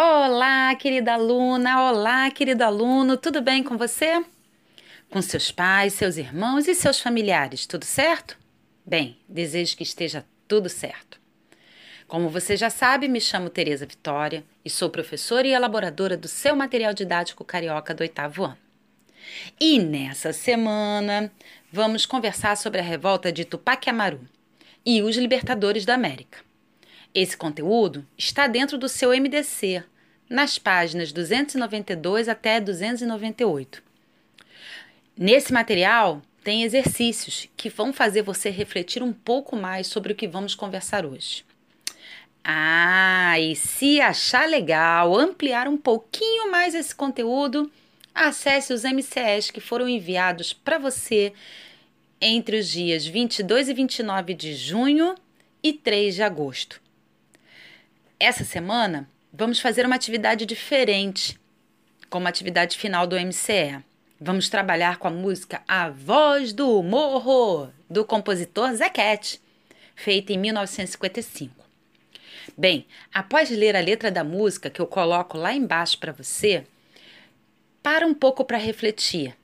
Olá, querida aluna, olá, querido aluno, tudo bem com você? Com seus pais, seus irmãos e seus familiares, tudo certo? Bem, desejo que esteja tudo certo. Como você já sabe, me chamo Tereza Vitória e sou professora e elaboradora do seu material didático carioca do oitavo ano. E nessa semana vamos conversar sobre a revolta de Tupac Amaru e os libertadores da América. Esse conteúdo está dentro do seu MDC, nas páginas 292 até 298. Nesse material tem exercícios que vão fazer você refletir um pouco mais sobre o que vamos conversar hoje. Ah, e se achar legal ampliar um pouquinho mais esse conteúdo, acesse os MCS que foram enviados para você entre os dias 22 e 29 de junho e 3 de agosto. Essa semana vamos fazer uma atividade diferente, como atividade final do MCE. Vamos trabalhar com a música A Voz do Morro, do compositor Zequete, feita em 1955. Bem, após ler a letra da música que eu coloco lá embaixo para você, para um pouco para refletir,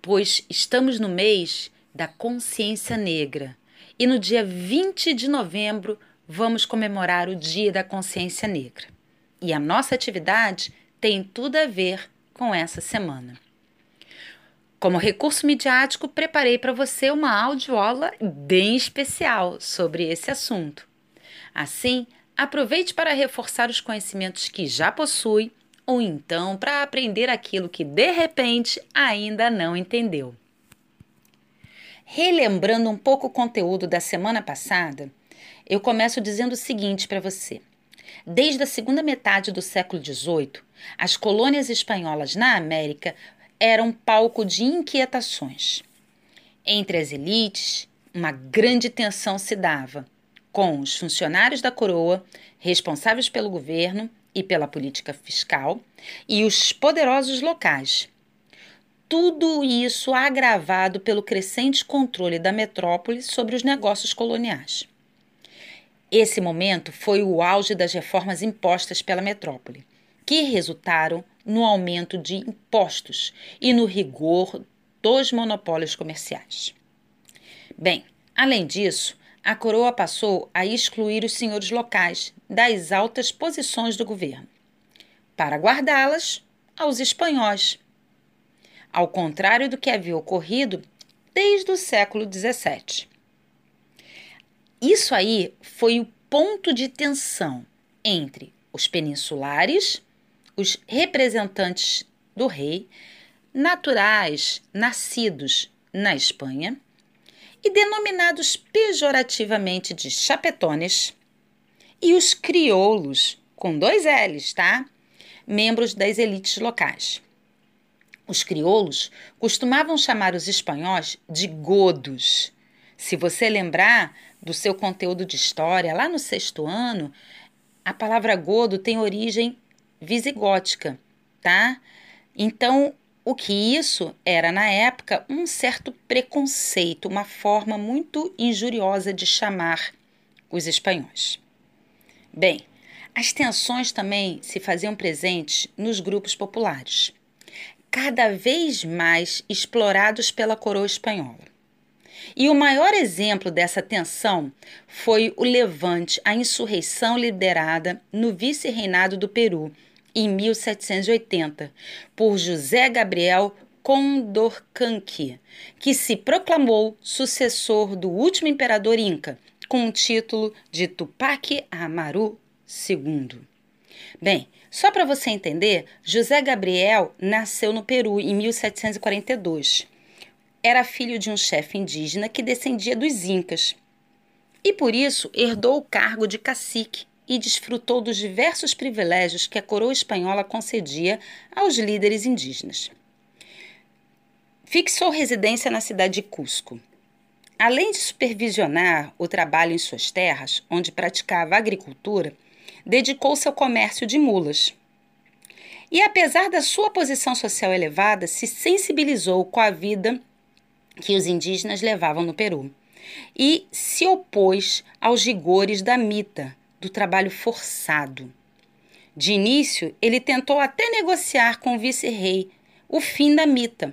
pois estamos no mês da consciência negra e no dia 20 de novembro vamos comemorar o Dia da Consciência Negra. E a nossa atividade tem tudo a ver com essa semana. Como recurso midiático, preparei para você uma audioaula bem especial sobre esse assunto. Assim, aproveite para reforçar os conhecimentos que já possui ou então para aprender aquilo que de repente ainda não entendeu. Relembrando um pouco o conteúdo da semana passada, eu começo dizendo o seguinte para você. Desde a segunda metade do século XVIII, as colônias espanholas na América eram palco de inquietações. Entre as elites, uma grande tensão se dava, com os funcionários da coroa, responsáveis pelo governo e pela política fiscal, e os poderosos locais. Tudo isso agravado pelo crescente controle da metrópole sobre os negócios coloniais. Esse momento foi o auge das reformas impostas pela metrópole, que resultaram no aumento de impostos e no rigor dos monopólios comerciais. Bem, além disso, a coroa passou a excluir os senhores locais das altas posições do governo, para guardá-las aos espanhóis. Ao contrário do que havia ocorrido desde o século XVII. Isso aí foi o ponto de tensão entre os peninsulares, os representantes do rei, naturais nascidos na Espanha e denominados pejorativamente de chapetones, e os crioulos, com dois L's, tá? Membros das elites locais. Os crioulos costumavam chamar os espanhóis de godos. Se você lembrar, do seu conteúdo de história, lá no sexto ano, a palavra godo tem origem visigótica, tá? Então, o que isso era na época um certo preconceito, uma forma muito injuriosa de chamar os espanhóis. Bem, as tensões também se faziam presentes nos grupos populares, cada vez mais explorados pela coroa espanhola. E o maior exemplo dessa tensão foi o levante, a insurreição liderada no vice-reinado do Peru, em 1780, por José Gabriel Condorcanqui, que se proclamou sucessor do último imperador inca, com o título de Tupac Amaru II. Bem, só para você entender, José Gabriel nasceu no Peru em 1742 era filho de um chefe indígena que descendia dos Incas. E por isso herdou o cargo de cacique e desfrutou dos diversos privilégios que a coroa espanhola concedia aos líderes indígenas. Fixou residência na cidade de Cusco. Além de supervisionar o trabalho em suas terras, onde praticava agricultura, dedicou-se ao comércio de mulas. E apesar da sua posição social elevada, se sensibilizou com a vida que os indígenas levavam no Peru e se opôs aos rigores da mita, do trabalho forçado. De início, ele tentou até negociar com o vice-rei o fim da mita,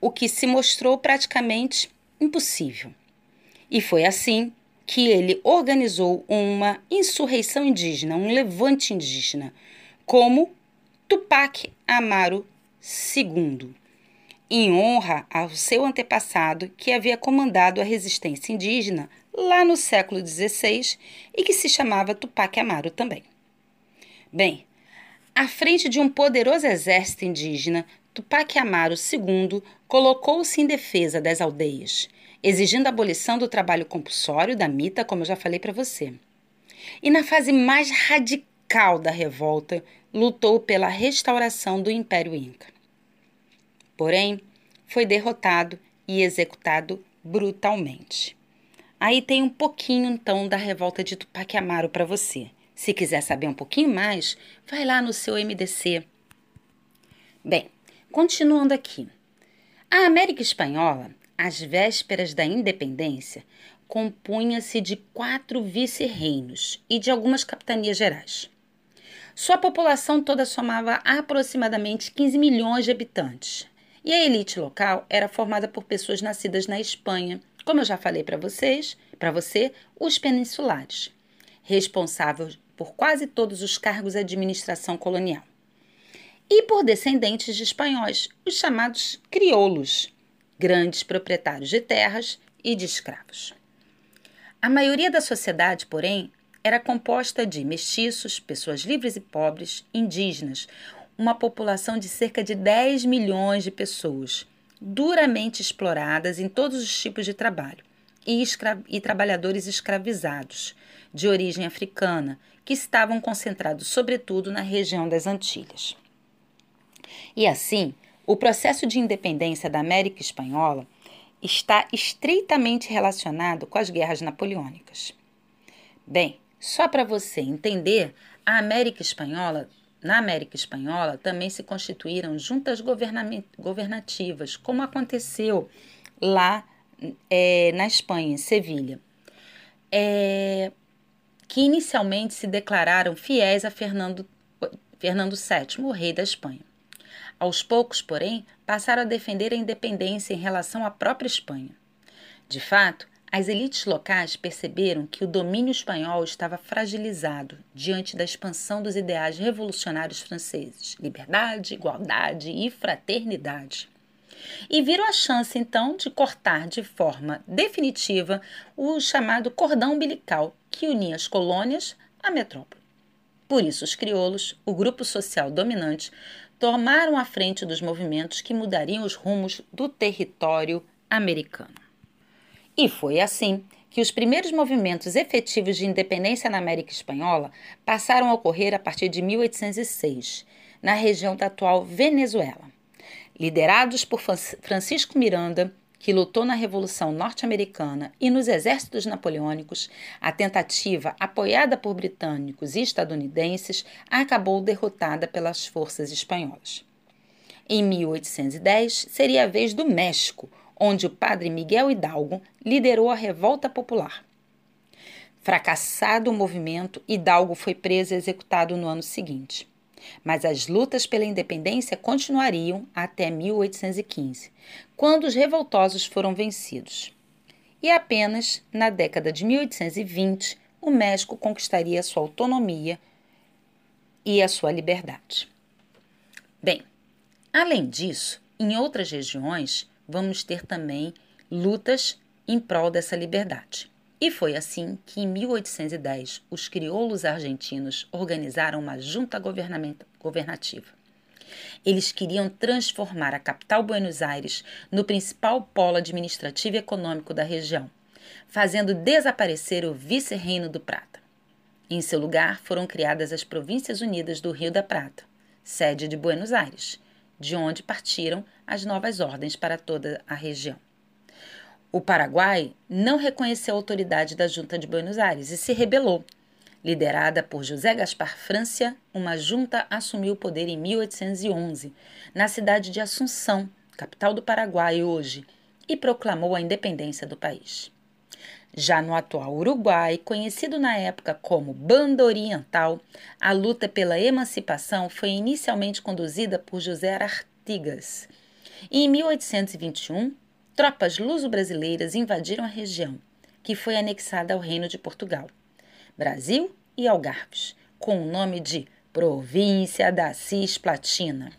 o que se mostrou praticamente impossível. E foi assim que ele organizou uma insurreição indígena, um levante indígena, como Tupac Amaru II, em honra ao seu antepassado que havia comandado a resistência indígena lá no século XVI e que se chamava Tupac Amaru também. Bem, à frente de um poderoso exército indígena, Tupac Amaru II colocou-se em defesa das aldeias, exigindo a abolição do trabalho compulsório da mita, como eu já falei para você. E na fase mais radical da revolta, lutou pela restauração do Império Inca. Porém, foi derrotado e executado brutalmente. Aí tem um pouquinho então da revolta de Tupac Amaru para você. Se quiser saber um pouquinho mais, vai lá no seu MDC. Bem, continuando aqui. A América Espanhola às vésperas da independência, compunha-se de quatro vice-reinos e de algumas capitanias gerais. Sua população toda somava aproximadamente 15 milhões de habitantes, e a elite local era formada por pessoas nascidas na Espanha, como eu já falei para vocês, para você, os peninsulares, responsáveis por quase todos os cargos de administração colonial. E por descendentes de espanhóis, os chamados crioulos, grandes proprietários de terras e de escravos. A maioria da sociedade, porém, era composta de mestiços, pessoas livres e pobres, indígenas, uma população de cerca de 10 milhões de pessoas, duramente exploradas em todos os tipos de trabalho, e, e trabalhadores escravizados, de origem africana, que estavam concentrados sobretudo na região das Antilhas. E assim, o processo de independência da América Espanhola está estreitamente relacionado com as guerras napoleônicas. Bem, só para você entender, a América Espanhola, na América Espanhola também se constituíram juntas governativas, como aconteceu lá é, na Espanha, em Sevilha, é, que inicialmente se declararam fiéis a Fernando, Fernando VII, o rei da Espanha. Aos poucos, porém, passaram a defender a independência em relação à própria Espanha. De fato, as elites locais perceberam que o domínio espanhol estava fragilizado diante da expansão dos ideais revolucionários franceses: liberdade, igualdade e fraternidade. E viram a chance, então, de cortar de forma definitiva o chamado cordão umbilical que unia as colônias à metrópole. Por isso, os crioulos, o grupo social dominante, tomaram a frente dos movimentos que mudariam os rumos do território americano. E foi assim que os primeiros movimentos efetivos de independência na América Espanhola passaram a ocorrer a partir de 1806, na região da atual Venezuela. Liderados por Francisco Miranda, que lutou na Revolução Norte-Americana e nos exércitos napoleônicos, a tentativa, apoiada por britânicos e estadunidenses, acabou derrotada pelas forças espanholas. Em 1810, seria a vez do México, onde o padre Miguel Hidalgo liderou a revolta popular. Fracassado o movimento, Hidalgo foi preso e executado no ano seguinte. Mas as lutas pela independência continuariam até 1815, quando os revoltosos foram vencidos. E apenas na década de 1820 o México conquistaria sua autonomia e a sua liberdade. Bem, além disso, em outras regiões vamos ter também lutas em prol dessa liberdade. E foi assim que, em 1810, os crioulos argentinos organizaram uma junta governativa. Eles queriam transformar a capital Buenos Aires no principal polo administrativo e econômico da região, fazendo desaparecer o vice-reino do Prata. Em seu lugar foram criadas as Províncias Unidas do Rio da Prata, sede de Buenos Aires, de onde partiram as novas ordens para toda a região. O Paraguai não reconheceu a autoridade da Junta de Buenos Aires e se rebelou. Liderada por José Gaspar Francia, uma junta assumiu o poder em 1811, na cidade de Assunção, capital do Paraguai hoje, e proclamou a independência do país. Já no atual Uruguai, conhecido na época como Banda Oriental, a luta pela emancipação foi inicialmente conduzida por José Artigas. E em 1821, tropas luso-brasileiras invadiram a região, que foi anexada ao Reino de Portugal, Brasil e Algarves, com o nome de Província da Cisplatina.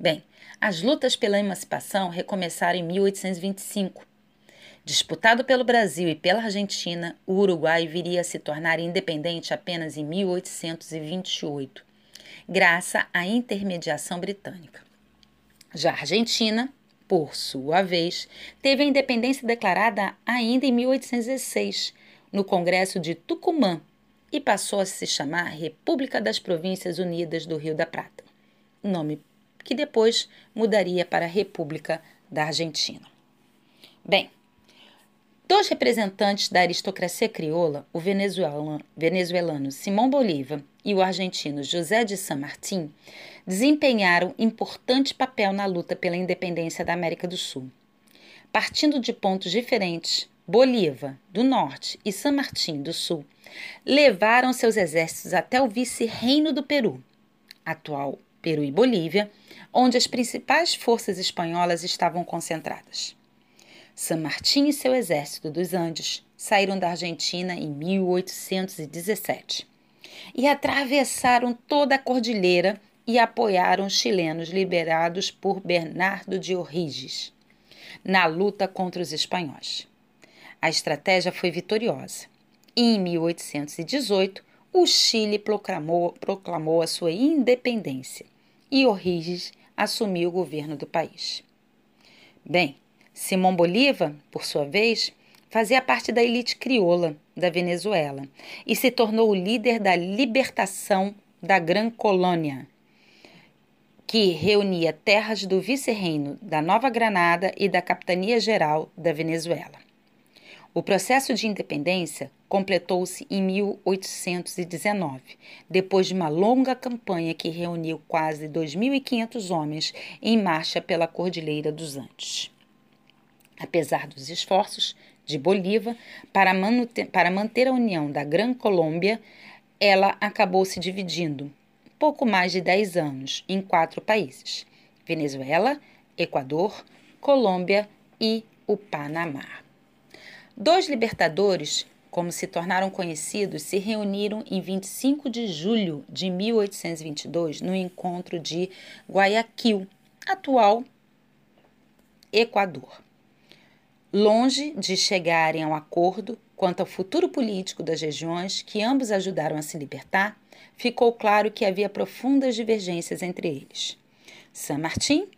Bem, as lutas pela emancipação recomeçaram em 1825. Disputado pelo Brasil e pela Argentina, o Uruguai viria a se tornar independente apenas em 1828, graças à intermediação britânica. Já a Argentina, por sua vez, teve a independência declarada ainda em 1816, no Congresso de Tucumã, e passou a se chamar República das Províncias Unidas do Rio da Prata, nome que depois mudaria para República da Argentina. Bem, dois representantes da aristocracia crioula, o venezuelano, venezuelano Simão Bolívar e o argentino José de San Martín, desempenharam importante papel na luta pela independência da América do Sul. Partindo de pontos diferentes, Bolívar, do norte, e San Martín, do sul, levaram seus exércitos até o vice-reino do Peru, atual Peru e Bolívia, onde as principais forças espanholas estavam concentradas. San Martín e seu exército dos Andes saíram da Argentina em 1817 e atravessaram toda a cordilheira e apoiaram os chilenos liberados por Bernardo de O'Higgins na luta contra os espanhóis. A estratégia foi vitoriosa. E em 1818, o Chile proclamou, proclamou a sua independência e O'Higgins assumiu o governo do país. Bem, Simão Bolívar, por sua vez, fazia parte da elite crioula da Venezuela e se tornou o líder da libertação da Gran Colônia, que reunia terras do vice-reino da Nova Granada e da Capitania Geral da Venezuela. O processo de independência completou-se em 1819, depois de uma longa campanha que reuniu quase 2.500 homens em marcha pela Cordilheira dos Andes. Apesar dos esforços de Bolívar para, para manter a união da Gran Colômbia, ela acabou se dividindo, pouco mais de 10 anos, em quatro países: Venezuela, Equador, Colômbia e o Panamá. Dois libertadores, como se tornaram conhecidos, se reuniram em 25 de julho de 1822 no encontro de Guayaquil, atual Equador. Longe de chegarem a um acordo quanto ao futuro político das regiões que ambos ajudaram a se libertar, ficou claro que havia profundas divergências entre eles. San Martín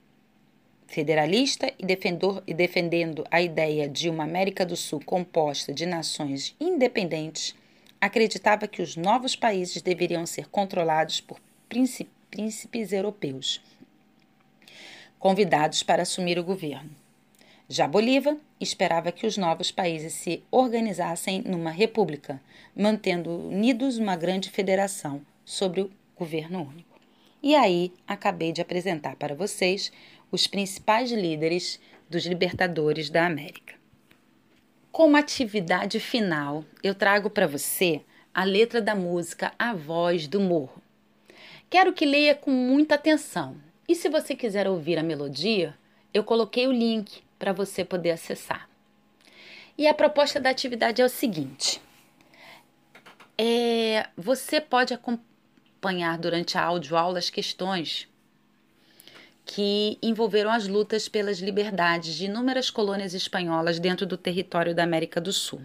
federalista e, defendor, e defendendo a ideia de uma América do Sul composta de nações independentes, acreditava que os novos países deveriam ser controlados por príncipes europeus, convidados para assumir o governo. Já Bolívar esperava que os novos países se organizassem numa república, mantendo unidos uma grande federação sobre o governo único. E aí acabei de apresentar para vocês os principais líderes dos libertadores da América. Como atividade final, eu trago para você a letra da música A Voz do Morro. Quero que leia com muita atenção. E se você quiser ouvir a melodia, eu coloquei o link para você poder acessar. E a proposta da atividade é o seguinte: é, você pode acompanhar durante a aula as questões que envolveram as lutas pelas liberdades de inúmeras colônias espanholas dentro do território da América do Sul.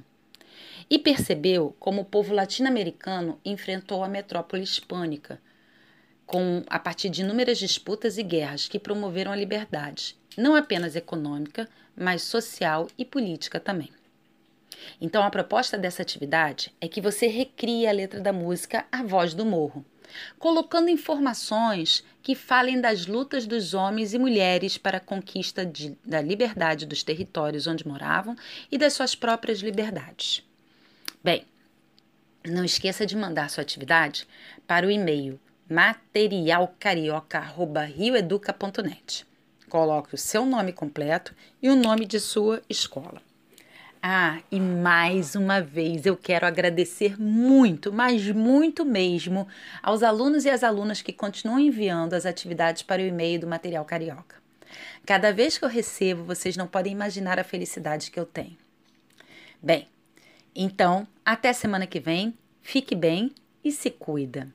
E percebeu como o povo latino-americano enfrentou a metrópole hispânica, com a partir de inúmeras disputas e guerras que promoveram a liberdade, não apenas econômica, mas social e política também. Então, a proposta dessa atividade é que você recrie a letra da música A Voz do Morro colocando informações que falem das lutas dos homens e mulheres para a conquista de, da liberdade dos territórios onde moravam e das suas próprias liberdades. Bem, não esqueça de mandar sua atividade para o e-mail materialcarioca.rioeduca.net. Coloque o seu nome completo e o nome de sua escola. Ah, e mais uma vez eu quero agradecer muito, mas muito mesmo, aos alunos e às alunas que continuam enviando as atividades para o e-mail do Material Carioca. Cada vez que eu recebo, vocês não podem imaginar a felicidade que eu tenho. Bem, então, até semana que vem, fique bem e se cuida.